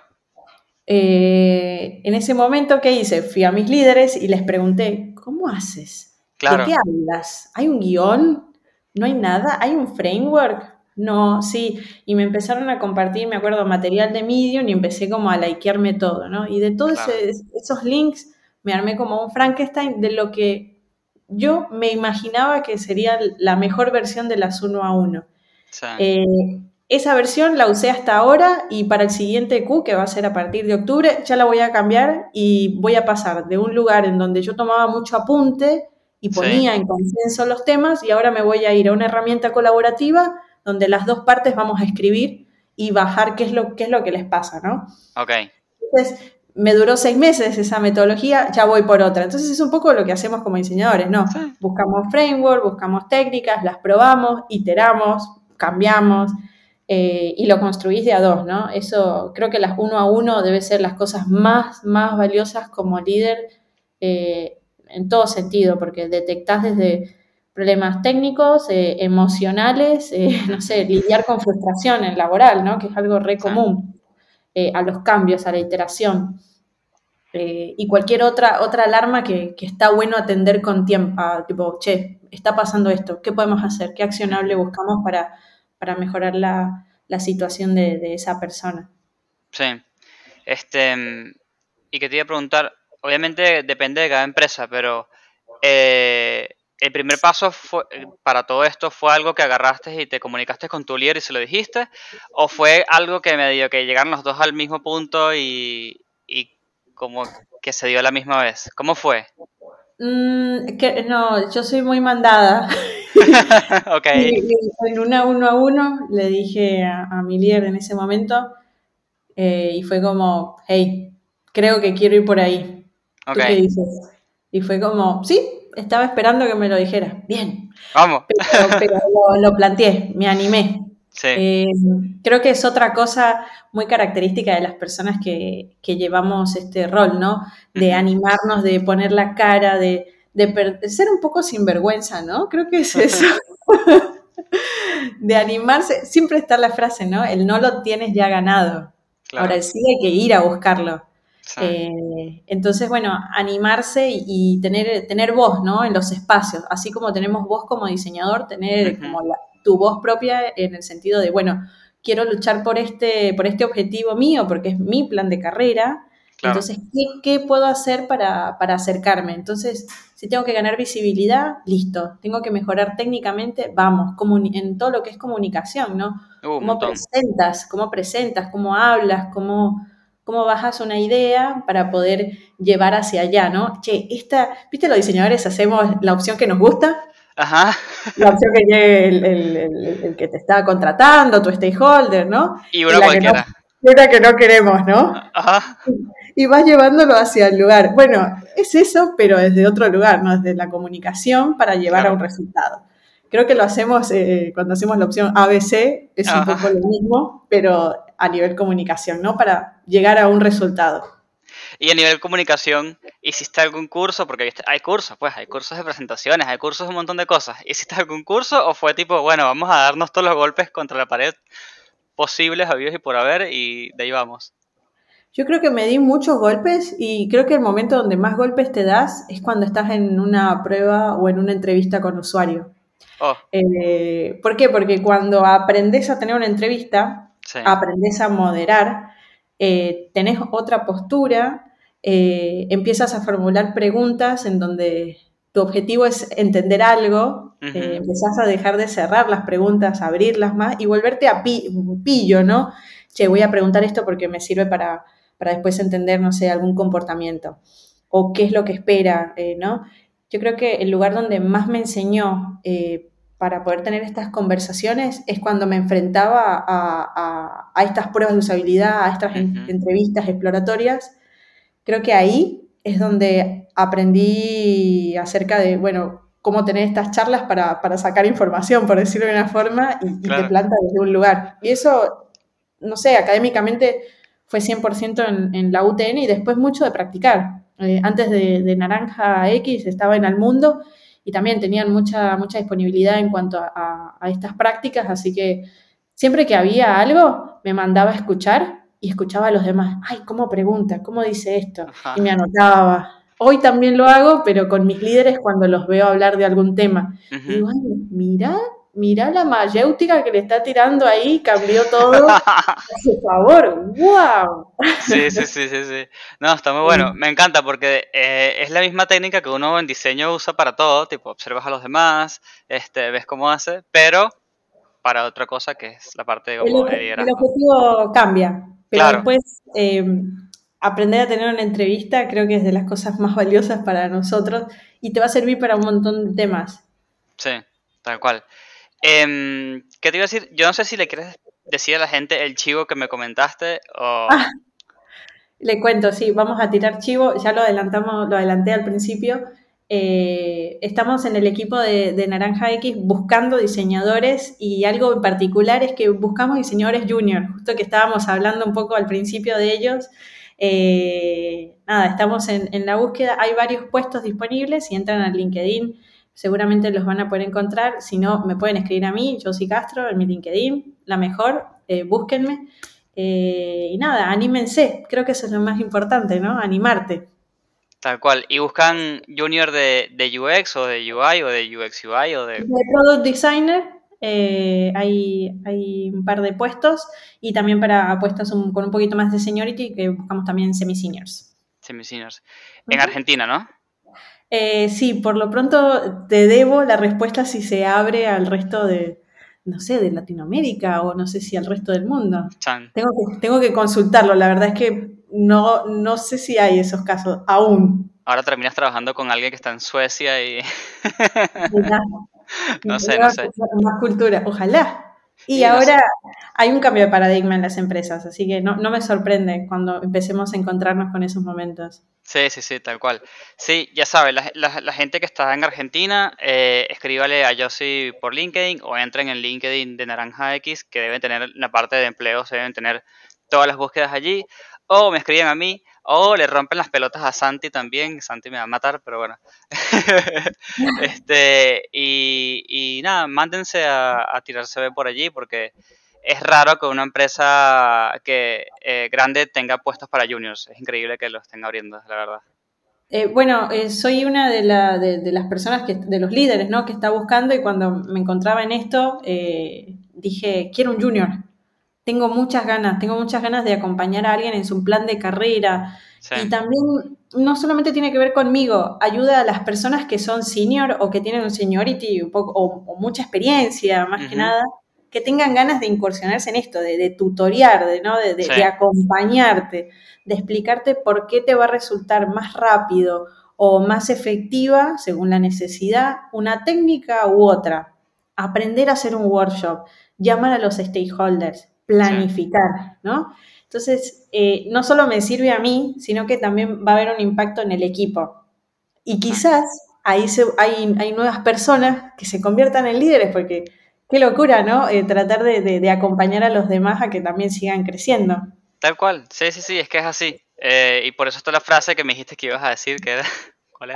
Eh, en ese momento, ¿qué hice? Fui a mis líderes y les pregunté, ¿cómo haces? Claro. ¿De qué hablas? ¿Hay un guion? ¿No hay nada? ¿Hay un framework? No, sí. Y me empezaron a compartir, me acuerdo, material de Medium y empecé como a likearme todo, ¿no? Y de todos Claro. esos links me armé como un Frankenstein de lo que yo me imaginaba que sería la mejor versión de las uno a uno. sí. Eh, esa versión la usé hasta ahora y para el siguiente Q, que va a ser a partir de octubre, ya la voy a cambiar y voy a pasar de un lugar en donde yo tomaba mucho apunte y Sí. ponía en consenso los temas y ahora me voy a ir a una herramienta colaborativa donde las dos partes vamos a escribir y bajar qué es lo, qué es lo que les pasa, ¿no? Ok, Entonces, me duró seis meses esa metodología, ya voy por otra. Entonces, es un poco lo que hacemos como diseñadores, ¿no? Sí. Buscamos framework, buscamos técnicas, las probamos, iteramos, cambiamos eh, y lo construís de a dos, ¿no? Eso creo que las uno a uno debe ser las cosas más, más valiosas como líder eh, en todo sentido, porque detectás desde problemas técnicos, eh, emocionales, no sé, lidiar con frustración en laboral, ¿no? Que es algo re común eh, a los cambios, a la iteración. Eh, y cualquier otra, otra alarma que, que está bueno atender con tiempo, ah, tipo, che, está pasando esto, ¿qué podemos hacer? ¿Qué accionable buscamos para, para mejorar la, la situación de, de esa persona? sí. Este, y que te iba a preguntar, obviamente depende de cada empresa, pero eh, el primer paso fue, eh, para todo esto fue algo que agarraste y te comunicaste con tu líder y se lo dijiste, o fue algo que me dio que llegaron los dos al mismo punto y, y como que se dio a la misma vez. ¿Cómo fue? Mm, que, no, yo soy muy mandada. ok, Y- en una uno a uno le dije a, a mi líder en ese momento eh, y fue como, hey, creo que quiero ir por ahí. ¿Tú ok, qué dices? Y fue como, sí, estaba esperando que me lo dijera. Bien. vamos. Pero, pero lo, lo planteé, me animé. Sí, Eh, creo que es otra cosa muy característica de las personas que, que llevamos este rol, ¿no? De animarnos, de poner la cara, de, de ser un poco sinvergüenza, ¿no? Creo que es eso. de animarse. Siempre está la frase, ¿no? El no lo tienes ya ganado. claro. Ahora sí hay que ir a buscarlo. Sí, Eh, entonces, bueno, animarse y, y tener, tener voz, ¿no? En los espacios. Así como tenemos voz como diseñador, tener como la- tu voz propia en el sentido de, bueno, quiero luchar por este, por este objetivo mío, porque es mi plan de carrera. claro. Entonces, ¿qué, qué puedo hacer para, para acercarme? Entonces, si tengo que ganar visibilidad, listo. Tengo que mejorar técnicamente, vamos, en todo lo que es comunicación, ¿no? Uh, cómo presentas, cómo presentas, cómo hablas, cómo, cómo bajas una idea para poder llevar hacia allá, ¿no? Che, esta, ¿viste los diseñadores hacemos la opción que nos gusta? Ajá. La opción que llegue el, el- el- el que te está contratando, tu stakeholder, ¿no? Y Y uno la que no- cualquiera. una que no queremos, ¿no? Ajá. Y vas llevándolo hacia el lugar. Bueno, es eso, pero desde otro lugar, ¿no? Desde la comunicación para llevar Claro. a un resultado. Creo que lo hacemos eh, cuando hacemos la opción ABC, es un poco lo mismo, pero a nivel comunicación, ¿no? Para llegar a un resultado. Y a nivel comunicación, ¿hiciste algún curso? Porque hay cursos, pues, hay cursos de presentaciones, hay cursos de un montón de cosas. ¿Hiciste algún curso o fue tipo, bueno, vamos a darnos todos los golpes contra la pared posibles, habidos y por haber, y de ahí vamos? Yo creo que me di muchos golpes y creo que el momento donde más golpes te das es cuando estás en una prueba o en una entrevista con usuario. Oh, Eh, ¿Por qué? Porque cuando aprendes a tener una entrevista, sí. aprendes a moderar, eh, tenés otra postura, eh, empiezas a formular preguntas en donde tu objetivo es entender algo, eh, empezás a dejar de cerrar las preguntas, abrirlas más y volverte a pi- pillo, ¿no? Che, voy a preguntar esto porque me sirve para, para después entender, no sé, algún comportamiento o qué es lo que espera, eh, ¿no? Yo creo que el lugar donde más me enseñó eh, para poder tener estas conversaciones es cuando me enfrentaba a, a- a estas pruebas de usabilidad, a estas entrevistas exploratorias. Creo que ahí es donde aprendí acerca de, bueno, cómo tener estas charlas para, para sacar información, por decirlo de una forma, y, y te Claro. planta desde un lugar. Y eso, no sé, académicamente fue 100% en, en la UTN y después mucho de practicar. Eh, antes de, de Naranja X estaba en Almundo y también tenían mucha, mucha disponibilidad en cuanto a, a- a estas prácticas, así que siempre que había algo me mandaba a escuchar y escuchaba a los demás, ay, ¿cómo pregunta? ¿Cómo dice esto? Ajá. Y me anotaba. Hoy también lo hago, pero con mis líderes cuando los veo hablar de algún tema. Ujú. digo, ay, mira, mira la mayéutica que le está tirando ahí, cambió todo. Por favor, wow. Sí, sí, sí, sí, sí. No, está muy bueno. Me encanta porque eh, es la misma técnica que uno en diseño usa para todo, tipo observas a los demás, este, ves cómo hace, pero para otra cosa que es la parte El, como de el objetivo cambia, pero Claro. después eh, aprender a tener una entrevista creo que es de las cosas más valiosas para nosotros y te va a servir para un montón de temas. Sí, tal cual. Em, ¿qué te iba a decir? Yo no sé si le quieres decir a la gente el chivo que me comentaste o... Ah. Le cuento, sí, vamos a tirar chivo, ya lo adelantamos, lo adelanté al principio. Eh, estamos en el equipo de, Naranja X buscando diseñadores y algo en particular es que buscamos diseñadores junior, justo que estábamos hablando un poco al principio de ellos. Eh, nada, estamos en, en la búsqueda, hay varios puestos disponibles, si entran al LinkedIn seguramente los van a poder encontrar, si no me pueden escribir a mí, Josie Castro, en mi LinkedIn, la mejor, eh, búsquenme. Eh, y nada, anímense, creo que eso es lo más importante, ¿no? Animarte. Tal cual. ¿Y buscan junior de, de UX o de UI o de UX UI o de... De Product Designer eh, hay, hay un par de puestos y también para puestos un- con un poquito más de seniority que buscamos también semi-seniors. semi-seniors? En Ujú. Argentina, ¿no? Eh, sí, por lo pronto te debo la respuesta si se abre al resto de, no sé, de Latinoamérica o no sé si al resto del mundo. Chan. Tengo que, tengo que consultarlo, la verdad es que no, no sé si hay esos casos aún. Ahora terminas trabajando con alguien que está en Suecia y... No sé, no sé. Más cultura, ojalá. Y no ahora hay un cambio de paradigma en las empresas, así que no, no me sorprende cuando empecemos a encontrarnos con esos momentos. Sí, sí, sí, tal cual. Sí, ya sabes, la, la- la gente que está en Argentina, eh, escríbale a Yossi por LinkedIn o entren en LinkedIn de Naranja X, que deben tener la parte de empleos, deben tener todas las búsquedas allí, o me escriben a mí, o le rompen las pelotas a Santi también, Santi me va a matar, pero bueno. este, y, y nada, mándense a, a tirarse por allí, porque es raro que una empresa que eh, grande tenga puestos para juniors. Es increíble que lo estén abriendo, la verdad. Eh, bueno, eh, soy una de, la- de- de las personas, que, de los líderes, ¿no? Que está buscando y cuando me encontraba en esto, eh, dije, quiero un junior. Tengo muchas ganas, tengo muchas ganas de acompañar a alguien en su plan de carrera. Sí, Y también no solamente tiene que ver conmigo, ayuda a las personas que son senior o que tienen un seniority un poco, o, o mucha experiencia, más que nada, que tengan ganas de incursionarse en esto, de, de tutoriar, de, ¿no? de, de- Sí. de acompañarte, de explicarte por qué te va a resultar más rápido o más efectiva, según la necesidad, una técnica u otra. Aprender a hacer un workshop, llamar a los stakeholders, planificar, ¿no? Entonces, eh, no solo me sirve a mí, sino que también va a haber un impacto en el equipo. Y quizás ahí se- hay, hay nuevas personas que se conviertan en líderes, porque qué locura, ¿no? Eh, tratar de, de- de acompañar a los demás a que también sigan creciendo. Tal cual, sí, sí, sí, es que es así. Eh, y por eso está la frase que me dijiste que ibas a decir, que era... ¿Cuál es?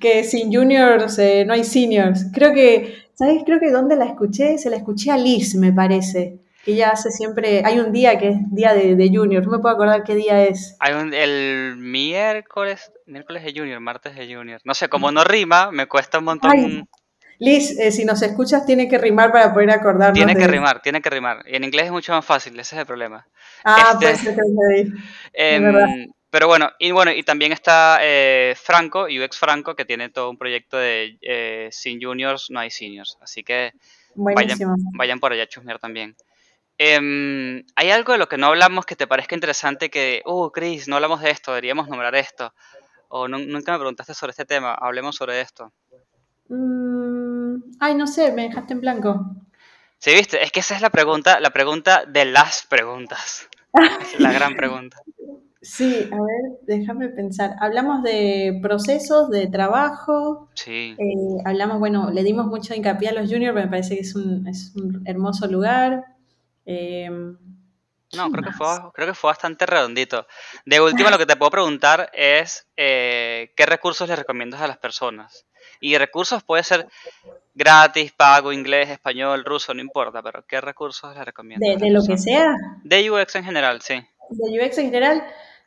que sin juniors eh, no hay seniors. Creo que, ¿sabes? Creo que donde la escuché, se la escuché a Liz, me parece. Que ella hace siempre, hay un día que es día de, de juniors, no me puedo acordar qué día es. Hay un, el miércoles, miércoles de Junior, martes de Junior. No sé, como no rima, me cuesta un montón. Ay, Liz, eh, si nos escuchas, tiene que rimar para poder acordarnos. tiene que de- rimar, tiene que rimar. Y en inglés es mucho más fácil, ese es el problema. Ah, Este-. Em, verdad. pero bueno, y bueno, y también está eh, Franco, UX Franco, que tiene todo un proyecto de eh, sin juniors no hay seniors. Así que Buenísimo. vayan por allá a chusmear también. Em, ¿Hay algo de lo que no hablamos que te parezca interesante que, uh, Chris, no hablamos de esto, deberíamos nombrar esto? O nun- nunca me preguntaste sobre este tema, hablemos sobre esto. Mm, ay, no sé, me dejaste en blanco. Sí, viste, es que esa es la pregunta, la pregunta de las preguntas. Es la gran pregunta. Sí, a ver, déjame pensar. Hablamos de procesos, de trabajo, Sí, Eh, hablamos, bueno, le dimos mucho hincapié a los juniors, pero me parece que es un, es un hermoso lugar. Eh, no, ¿qué creo que, fue, creo que fue bastante redondito. De último, lo que te puedo preguntar es eh, qué recursos le recomiendas a las personas. Y recursos puede ser gratis, pago, inglés, español, ruso, no importa, pero ¿qué recursos le recomiendas? De, lo que sea, De UX en general, sí. de UX en general,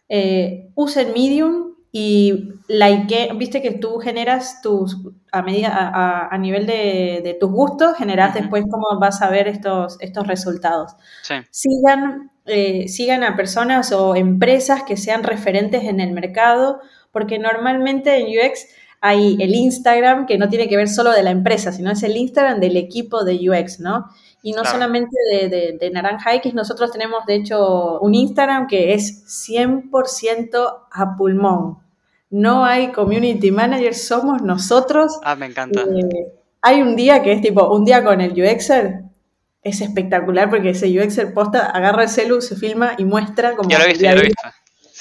eh, usen Medium y like, viste que tú generas tus, a medida, a, a- a nivel de, de tus gustos, generas después cómo vas a ver estos, estos resultados. Sí, sigan, eh, sigan a personas o empresas que sean referentes en el mercado, porque normalmente en UX hay el Instagram que no tiene que ver solo de la empresa, sino es el Instagram del equipo de UX, ¿no? Y no Claro. solamente de, de- de Naranja X, nosotros tenemos de hecho un Instagram que es 100% a pulmón. No hay community manager, somos nosotros ah, me encanta. eh, hay un día que es tipo, un día con el UXer, es espectacular porque ese UXer posta, agarra el celu, se filma y muestra como... Yo lo he visto, yo lo he visto.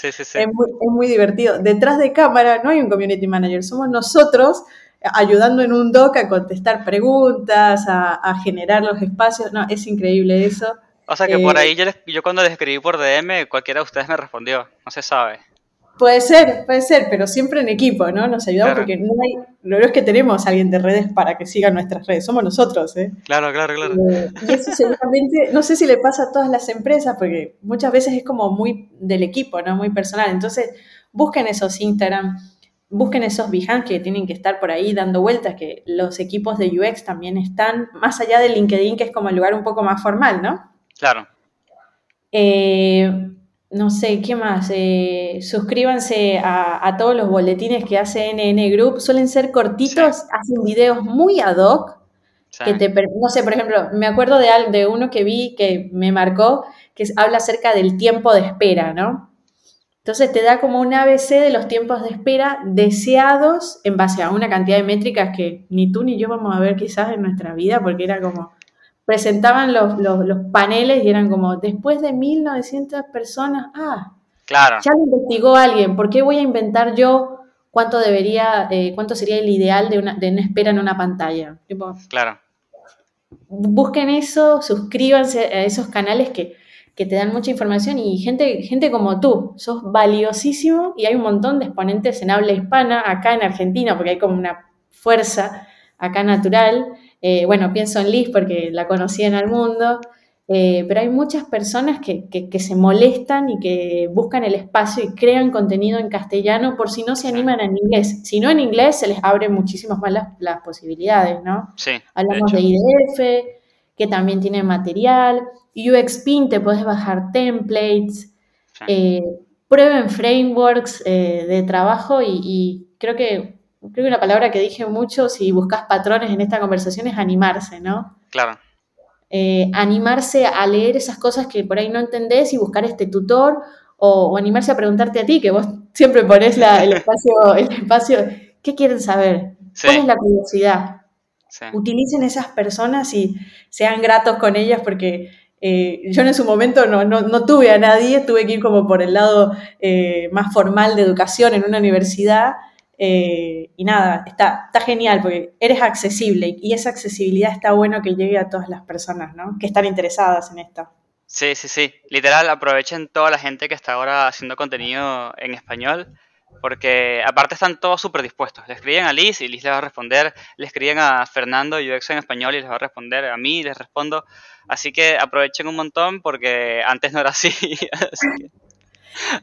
Sí, sí, sí. Es muy, es muy divertido. Detrás de cámara no hay un community manager, somos nosotros ayudando en un doc a contestar preguntas, a, a generar los espacios. No, es increíble eso. O sea que por eh, ahí yo, les- yo cuando les escribí por DM, cualquiera de ustedes me respondió. No se sabe. Puede ser, puede ser, pero siempre en equipo, ¿no? Nos ayudamos Claro. porque no hay, lo es que tenemos a alguien de redes para que siga nuestras redes, somos nosotros, ¿eh? Claro, claro, claro. Eh, y eso seguramente, no sé si le pasa a todas las empresas, porque muchas veces es como muy del equipo, ¿no? Muy personal. Entonces, busquen esos Instagram, busquen esos Behance que tienen que estar por ahí dando vueltas, que los equipos de UX también están, más allá de LinkedIn, que es como el lugar un poco más formal, ¿no? Claro. Eh, no sé, ¿qué más? Eh, suscríbanse a, a todos los boletines que hace NN Group. Suelen ser cortitos, hacen videos muy ad hoc Sí. que te, no sé, por ejemplo, me acuerdo de, al- de uno que vi que me marcó, que habla acerca del tiempo de espera, ¿no? Entonces te da como un ABC de los tiempos de espera deseados en base a una cantidad de métricas que ni tú ni yo vamos a ver quizás en nuestra vida, porque era como, presentaban los, los, los paneles y eran como, después de 1900 personas, ah, Claro. ya lo investigó alguien, ¿por qué voy a inventar yo cuánto debería, eh, cuánto sería el ideal de una, de una espera en una pantalla? Tipo, Claro. busquen eso, suscríbanse a esos canales que, que te dan mucha información y gente, gente como tú, sos valiosísimo y hay un montón de exponentes en habla hispana acá en Argentina, porque hay como una fuerza acá natural. Eh, bueno, pienso en Liz porque la conocí en el mundo, eh, pero hay muchas personas que, que- que se molestan y que buscan el espacio y crean contenido en castellano por si no se animan en inglés. Si no en inglés, se les abren muchísimas más las, las posibilidades, ¿no? Sí. de Hablamos hecho. de, IDF, que también tiene material. UXPin, te puedes bajar templates. Sí. eh, prueben frameworks de trabajo y, y creo que creo que una palabra que dije mucho si buscas patrones en esta conversación es animarse, ¿no? Claro. Eh, animarse a leer esas cosas que por ahí no entendés y buscar este tutor o, o animarse a preguntarte a ti, que vos siempre pones la- el, espacio, el espacio, ¿qué quieren saber? Sí. ¿Cuál es la curiosidad? Sí. utilicen esas personas y sean gratos con ellas porque eh, yo en su momento no, no, no, tuve a nadie, tuve que ir como por el lado eh, más formal de educación en una universidad. Eh, y nada, está, está genial porque eres accesible y esa accesibilidad está bueno que llegue a todas las personas ¿no? que están interesadas en esto. Sí, sí, sí. Literal, aprovechen toda la gente que está ahora haciendo contenido en español porque aparte están todos súper dispuestos. Le escriben a Liz y Liz les va a responder. Le escriben a Fernando UX en español y les va a responder. A mí les respondo. Así que aprovechen un montón porque antes no era así.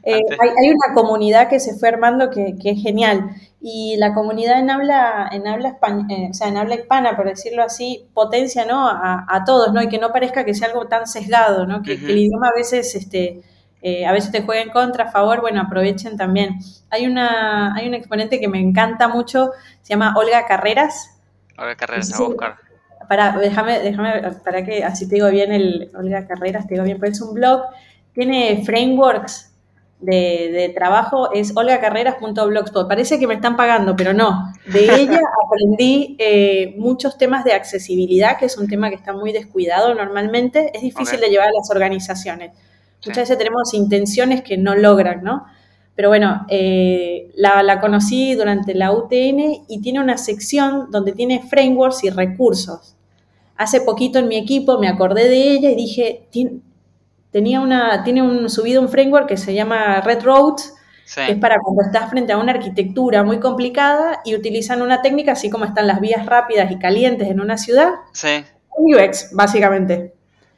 Eh, hay, una comunidad que se fue armando que, es genial y la comunidad en habla en habla eh, o sea, en habla hispana por decirlo así potencia no a, todos no y que no parezca que sea algo tan sesgado no que, que el idioma a veces este eh, a veces te juega en contra, a favor, bueno, aprovechen también. Hay una, hay un exponente que me encanta mucho, se llama Olga Carreras. Olga Carreras, a buscar. Para, déjame, déjame, para que así te digo bien el Olga Carreras, te digo bien, pues es un blog, tiene frameworks de, de trabajo, es olgacarreras.blogspot. Parece que me están pagando, pero no. De ella aprendí eh, muchos temas de accesibilidad, que es un tema que está muy descuidado normalmente, es difícil de llevar a las organizaciones Muchas veces tenemos intenciones que no logran, ¿no? Pero bueno, eh, la, conocí durante la UTN y tiene una sección donde tiene frameworks y recursos. Hace poquito en mi equipo me acordé de ella y dije, tenía una, tiene un, subido un framework que se llama Red Roads, que es para cuando estás frente a una arquitectura muy complicada y utilizan una técnica así como están las vías rápidas y calientes en una ciudad. Sí. UX, básicamente.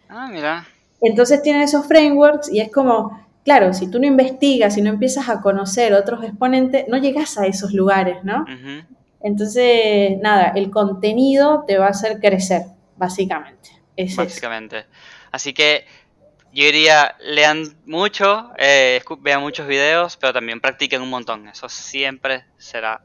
Ah, mira. Entonces tienen esos frameworks y es como, claro, si tú no investigas, si no empiezas a conocer otros exponentes, no llegas a esos lugares, ¿no? Entonces, nada, el contenido te va a hacer crecer, básicamente. básicamente. Así que yo diría, lean mucho, eh, vean muchos videos, pero también practiquen un montón. Eso siempre será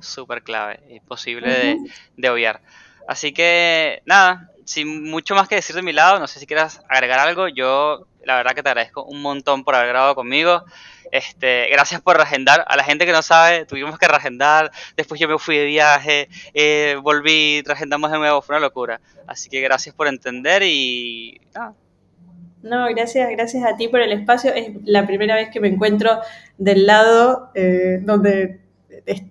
súper clave y posible de, de obviar. Así que, nada, sin mucho más que decir de mi lado, no sé si quieras agregar algo. Yo, la verdad que te agradezco un montón por haber grabado conmigo. Este, gracias por reagendar. A la gente que no sabe, tuvimos que reagendar. Después yo me fui de viaje, eh, volví, reagendamos de nuevo. Fue una locura. Así que gracias por entender y No, gracias, gracias a ti por el espacio. Es la primera vez que me encuentro del lado eh, donde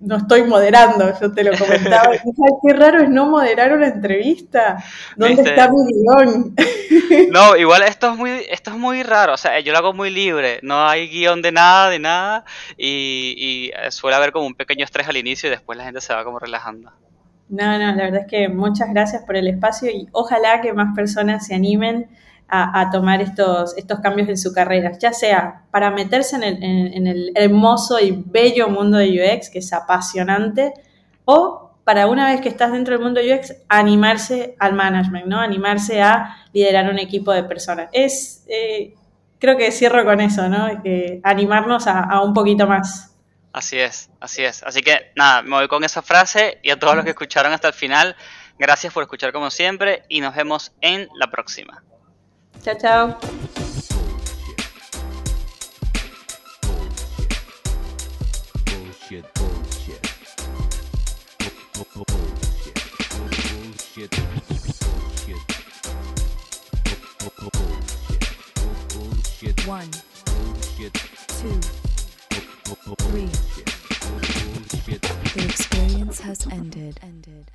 no estoy moderando, yo te lo comentaba. qué raro es no moderar una entrevista. ¿Dónde está mi guion? No, igual esto es muy, esto es muy raro. O sea, yo lo hago muy libre. No hay guion de nada, de nada. Y, y suele haber como un pequeño estrés al inicio y después la gente se va como relajando. No, no, la verdad es que muchas gracias por el espacio y ojalá que más personas se animen a, tomar estos, estos cambios en su carrera, ya sea para meterse en el, en el hermoso y bello mundo de UX, que es apasionante, o para una vez que estás dentro del mundo UX, animarse al management, ¿no? Animarse a liderar un equipo de personas. Es, eh, creo que cierro con eso, ¿no? Animarnos a, un poquito más. Así es, así es. Así que nada, me voy con esa frase y a todos los que escucharon hasta el final, gracias por escuchar como siempre y nos vemos en la próxima. Chao, chao. Bullshit, bullshit. Bullshit. Bullshit. Bullshit. One. Bullshit. Two. Three. Bullshit. The experience has ended. Ended.